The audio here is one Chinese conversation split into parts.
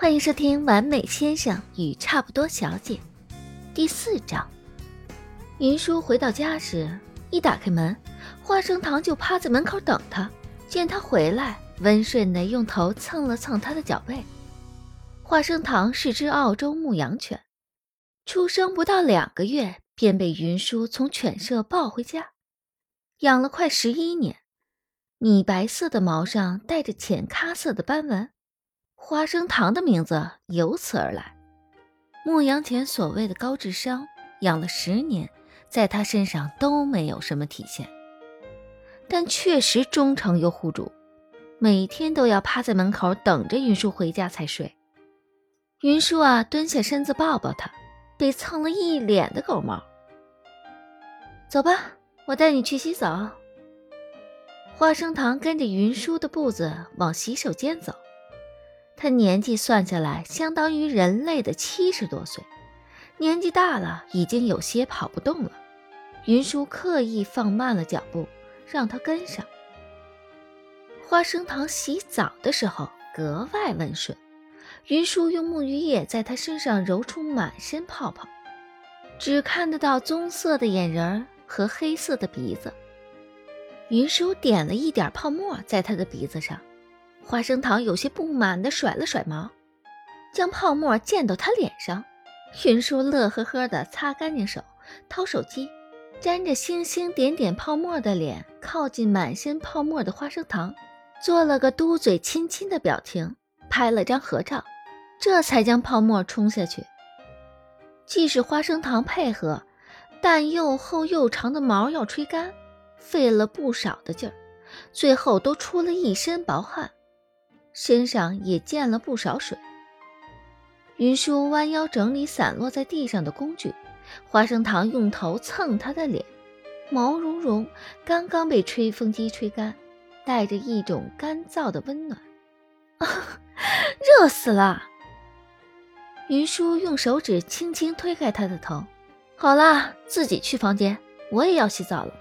欢迎收听《完美先生与差不多小姐》第四章。云舒回到家时，一打开门，花生糖就趴在门口等他。见他回来，温顺的用头蹭了蹭他的脚背。花生糖是只澳洲牧羊犬，出生不到两个月便被云舒从犬舍抱回家，养了快十一年。米白色的毛上带着浅咖色的斑纹。花生糖的名字由此而来。牧羊犬所谓的高智商，养了十年，在他身上都没有什么体现，但确实忠诚又护主，每天都要趴在门口等着云舒回家才睡。云舒啊，蹲下身子抱抱他，被蹭了一脸的狗毛。走吧，我带你去洗澡。花生糖跟着云舒的步子往洗手间走。他年纪算下来，相当于人类的七十多岁，年纪大了，已经有些跑不动了。云舒刻意放慢了脚步，让他跟上。花生糖洗澡的时候格外温顺，云舒用沐浴液在他身上揉出满身泡泡，只看得到棕色的眼仁和黑色的鼻子。云舒点了一点泡沫在他的鼻子上。花生糖有些不满地甩了甩毛，将泡沫溅到他脸上。云舒乐呵呵地擦干净手，掏手机，沾着星星点点泡沫的脸靠近满身泡沫的花生糖，做了个嘟嘴亲亲的表情，拍了张合照，这才将泡沫冲下去。即使花生糖配合，但又厚又长的毛要吹干，费了不少的劲儿，最后都出了一身薄汗。身上也溅了不少水。云舒弯腰整理散落在地上的工具，花生糖用头蹭他的脸，毛茸茸，刚刚被吹风机吹干，带着一种干燥的温暖。啊，热死了！云舒用手指轻轻推开他的头。好啦，自己去房间，我也要洗澡了。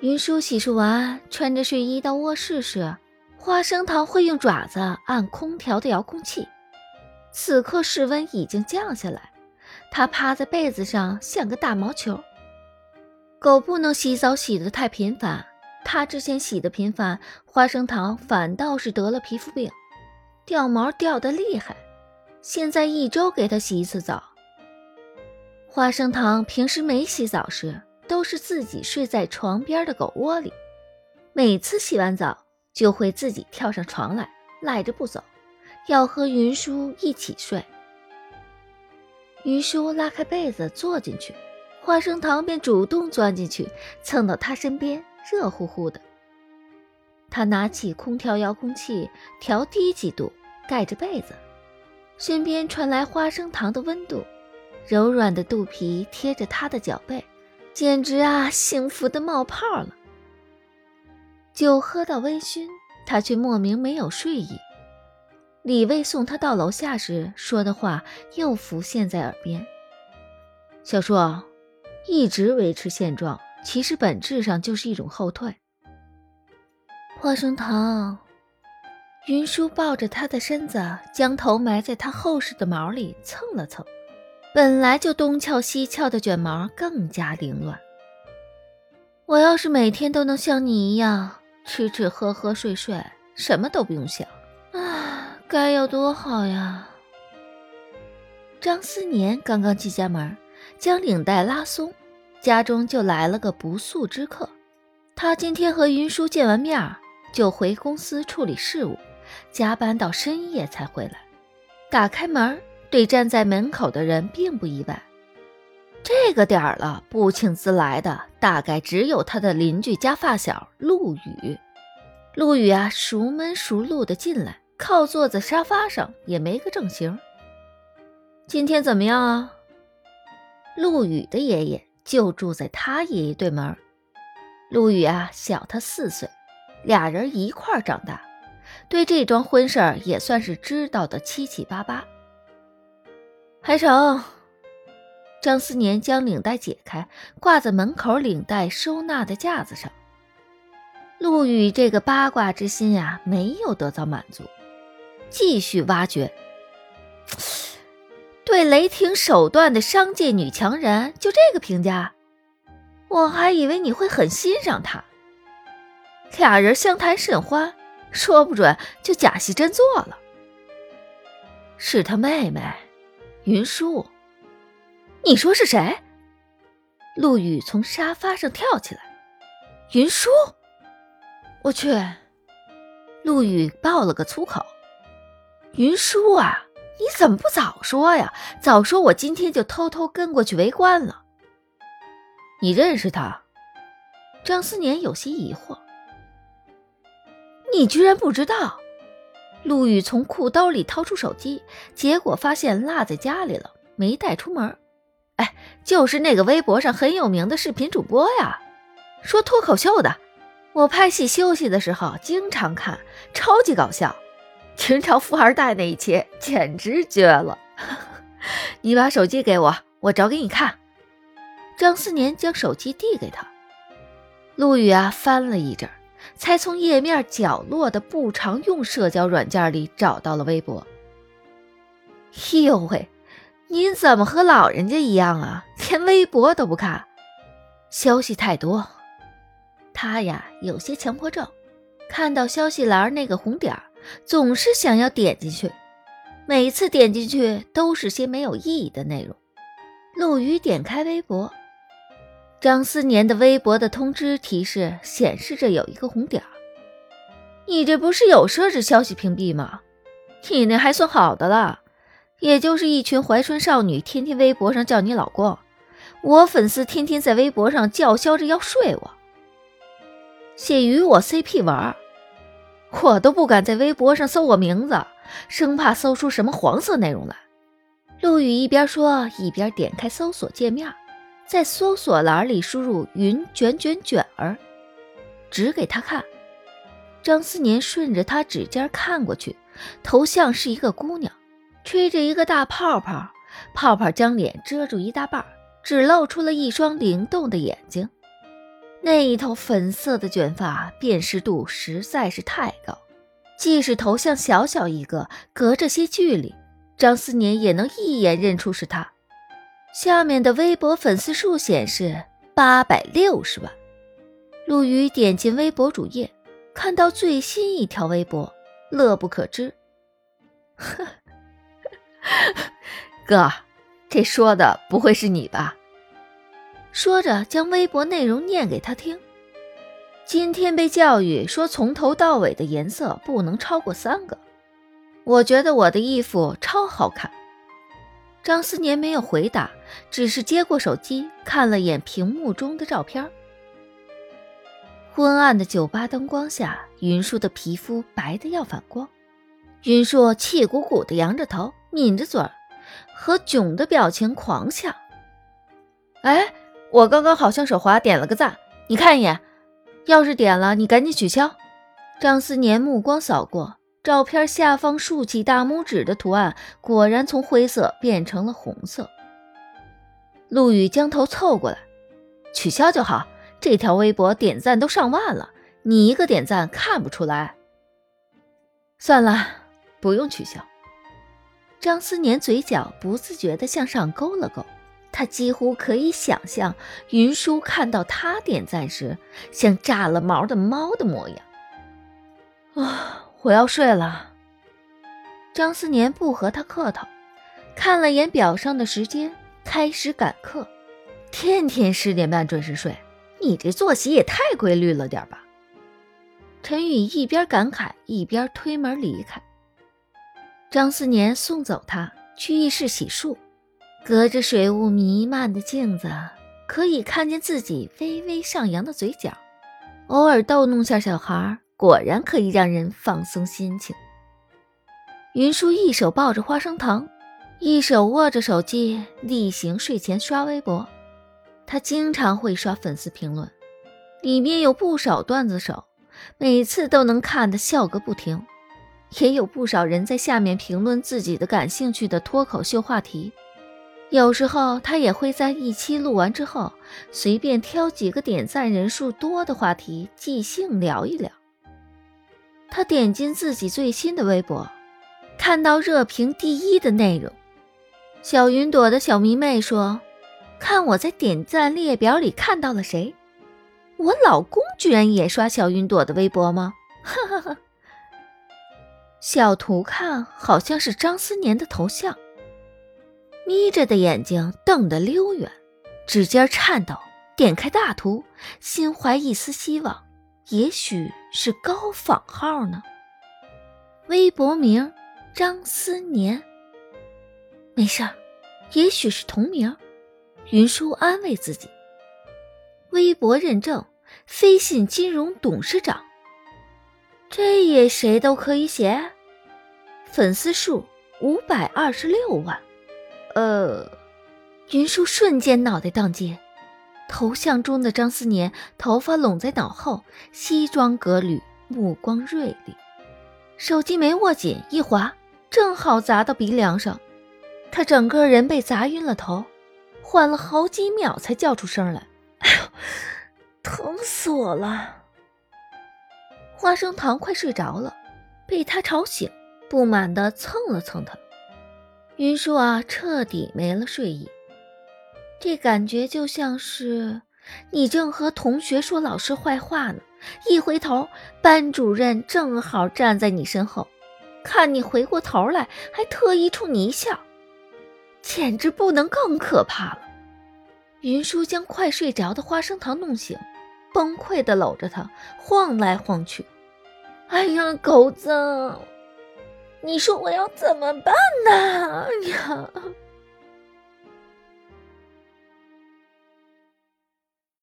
云舒洗漱完，穿着睡衣到卧室时。花生糖会用爪子按空调的遥控器。此刻室温已经降下来，它趴在被子上像个大毛球。狗不能洗澡洗得太频繁，它之前洗的频繁，花生糖反倒是得了皮肤病，掉毛掉得厉害。现在一周给它洗一次澡。花生糖平时没洗澡时，都是自己睡在床边的狗窝里，每次洗完澡。就会自己跳上床来，赖着不走，要和云舒一起睡。云舒拉开被子坐进去，花生糖便主动钻进去，蹭到他身边，热乎乎的。他拿起空调遥控器调低几度，盖着被子，身边传来花生糖的温度，柔软的肚皮贴着他的脚背，简直啊，幸福的冒泡了。酒喝到微醺，他却莫名没有睡意。李卫送他到楼下时说的话又浮现在耳边：“小叔，一直维持现状，其实本质上就是一种后退。”花生糖，云舒抱着他的身子，将头埋在他厚实的毛里蹭了蹭，本来就东翘西翘的卷毛更加凌乱。我要是每天都能像你一样。吃吃喝喝睡睡，什么都不用想，啊，该有多好呀！张思年刚刚进家门，将领带拉松，家中就来了个不速之客。他今天和云舒见完面，就回公司处理事务，加班到深夜才回来。打开门，对站在门口的人并不意外。这个点儿了，不请自来的大概只有他的邻居家发小陆羽。陆羽啊，熟门熟路的进来，靠坐在沙发上，也没个正形。今天怎么样啊？陆羽的爷爷就住在他爷爷对门。陆羽啊，小他四岁，俩人一块儿长大，对这桩婚事儿也算是知道的七七八八。还成。张思年将领带解开，挂在门口领带收纳的架子上。陆羽这个八卦之心呀，没有得到满足，继续挖掘。对雷霆手段的商界女强人就这个评价？我还以为你会很欣赏她。俩人相谈甚欢，说不准就假戏真做了。是他妹妹，云舒。你说是谁？陆羽从沙发上跳起来。云舒，我去！陆羽爆了个粗口。云舒啊，你怎么不早说呀？早说我今天就偷偷跟过去围观了。你认识他？张思年有些疑惑。你居然不知道？陆羽从裤兜里掏出手机，结果发现落在家里了，没带出门。就是那个微博上很有名的视频主播呀，说脱口秀的。我拍戏休息的时候经常看，超级搞笑。秦朝富二代那一期简直绝了。你把手机给我，我找给你看。张思年将手机递给他，陆羽啊翻了一阵，才从页面角落的不常用社交软件里找到了微博。哎呦喂！您怎么和老人家一样啊？连微博都不看，消息太多。他呀有些强迫症，看到消息栏那个红点儿，总是想要点进去。每次点进去都是些没有意义的内容。陆羽点开微博，张思年的微博的通知提示显示着有一个红点儿。你这不是有设置消息屏蔽吗？你那还算好的了。也就是一群怀春少女，天天微博上叫你老公，我粉丝天天在微博上叫嚣着要睡我，写与我 CP 玩，我都不敢在微博上搜我名字，生怕搜出什么黄色内容来。陆羽一边说，一边点开搜索界面，在搜索栏里输入“云卷卷卷儿”，指给他看。张思年顺着他指尖看过去，头像是一个姑娘。吹着一个大泡泡，泡泡将脸遮住一大半，只露出了一双灵动的眼睛。那一头粉色的卷发辨识度实在是太高，即使头像小小一个，隔着些距离，张思年也能一眼认出是他。下面的微博粉丝数显示八百六十万。陆羽点进微博主页，看到最新一条微博，乐不可支。呵。哥，这说的不会是你吧？说着，将微博内容念给他听。今天被教育说，从头到尾的颜色不能超过三个。我觉得我的衣服超好看。张思年没有回答，只是接过手机看了眼屏幕中的照片。昏暗的酒吧灯光下，云舒的皮肤白的要反光。云舒气鼓鼓的扬着头。抿着嘴儿，和囧的表情狂笑。哎，我刚刚好像手滑点了个赞，你看一眼。要是点了，你赶紧取消。张思年目光扫过照片下方竖起大拇指的图案，果然从灰色变成了红色。陆羽将头凑过来，取消就好。这条微博点赞都上万了，你一个点赞看不出来。算了，不用取消。张思年嘴角不自觉地向上勾了勾，他几乎可以想象云舒看到他点赞时像炸了毛的猫的模样。啊，我要睡了。张思年不和他客套，看了眼表上的时间，开始赶课。天天十点半准时睡，你这作息也太规律了点吧？陈宇一边感慨，一边推门离开。张思年送走他去浴室洗漱，隔着水雾弥漫的镜子，可以看见自己微微上扬的嘴角。偶尔逗弄下小孩，果然可以让人放松心情。云舒一手抱着花生糖，一手握着手机，例行睡前刷微博。他经常会刷粉丝评论，里面有不少段子手，每次都能看得笑个不停。也有不少人在下面评论自己的感兴趣的脱口秀话题，有时候他也会在一期录完之后，随便挑几个点赞人数多的话题即兴聊一聊。他点进自己最新的微博，看到热评第一的内容。小云朵的小迷妹说：“看我在点赞列表里看到了谁？我老公居然也刷小云朵的微博吗？”哈哈哈。小图看好像是张思年的头像，眯着的眼睛瞪得溜圆，指尖颤抖，点开大图，心怀一丝希望，也许是高仿号呢。微博名张思年。没事儿，也许是同名。云舒安慰自己。微博认证：飞信金融董事长。这也谁都可以写。粉丝数五百二十六万。呃，云舒瞬间脑袋宕机。头像中的张思年，头发拢在脑后，西装革履，目光锐利，手机没握紧，一滑，正好砸到鼻梁上。他整个人被砸晕了头，缓了好几秒才叫出声来：“哎呦，疼死我了！”花生糖快睡着了，被他吵醒，不满地蹭了蹭他。云舒啊，彻底没了睡意。这感觉就像是你正和同学说老师坏话呢，一回头，班主任正好站在你身后，看你回过头来，还特意冲你一笑。简直不能更可怕了！云舒将快睡着的花生糖弄醒，崩溃的搂着他晃来晃去。哎呀，狗子，你说我要怎么办呢？呀！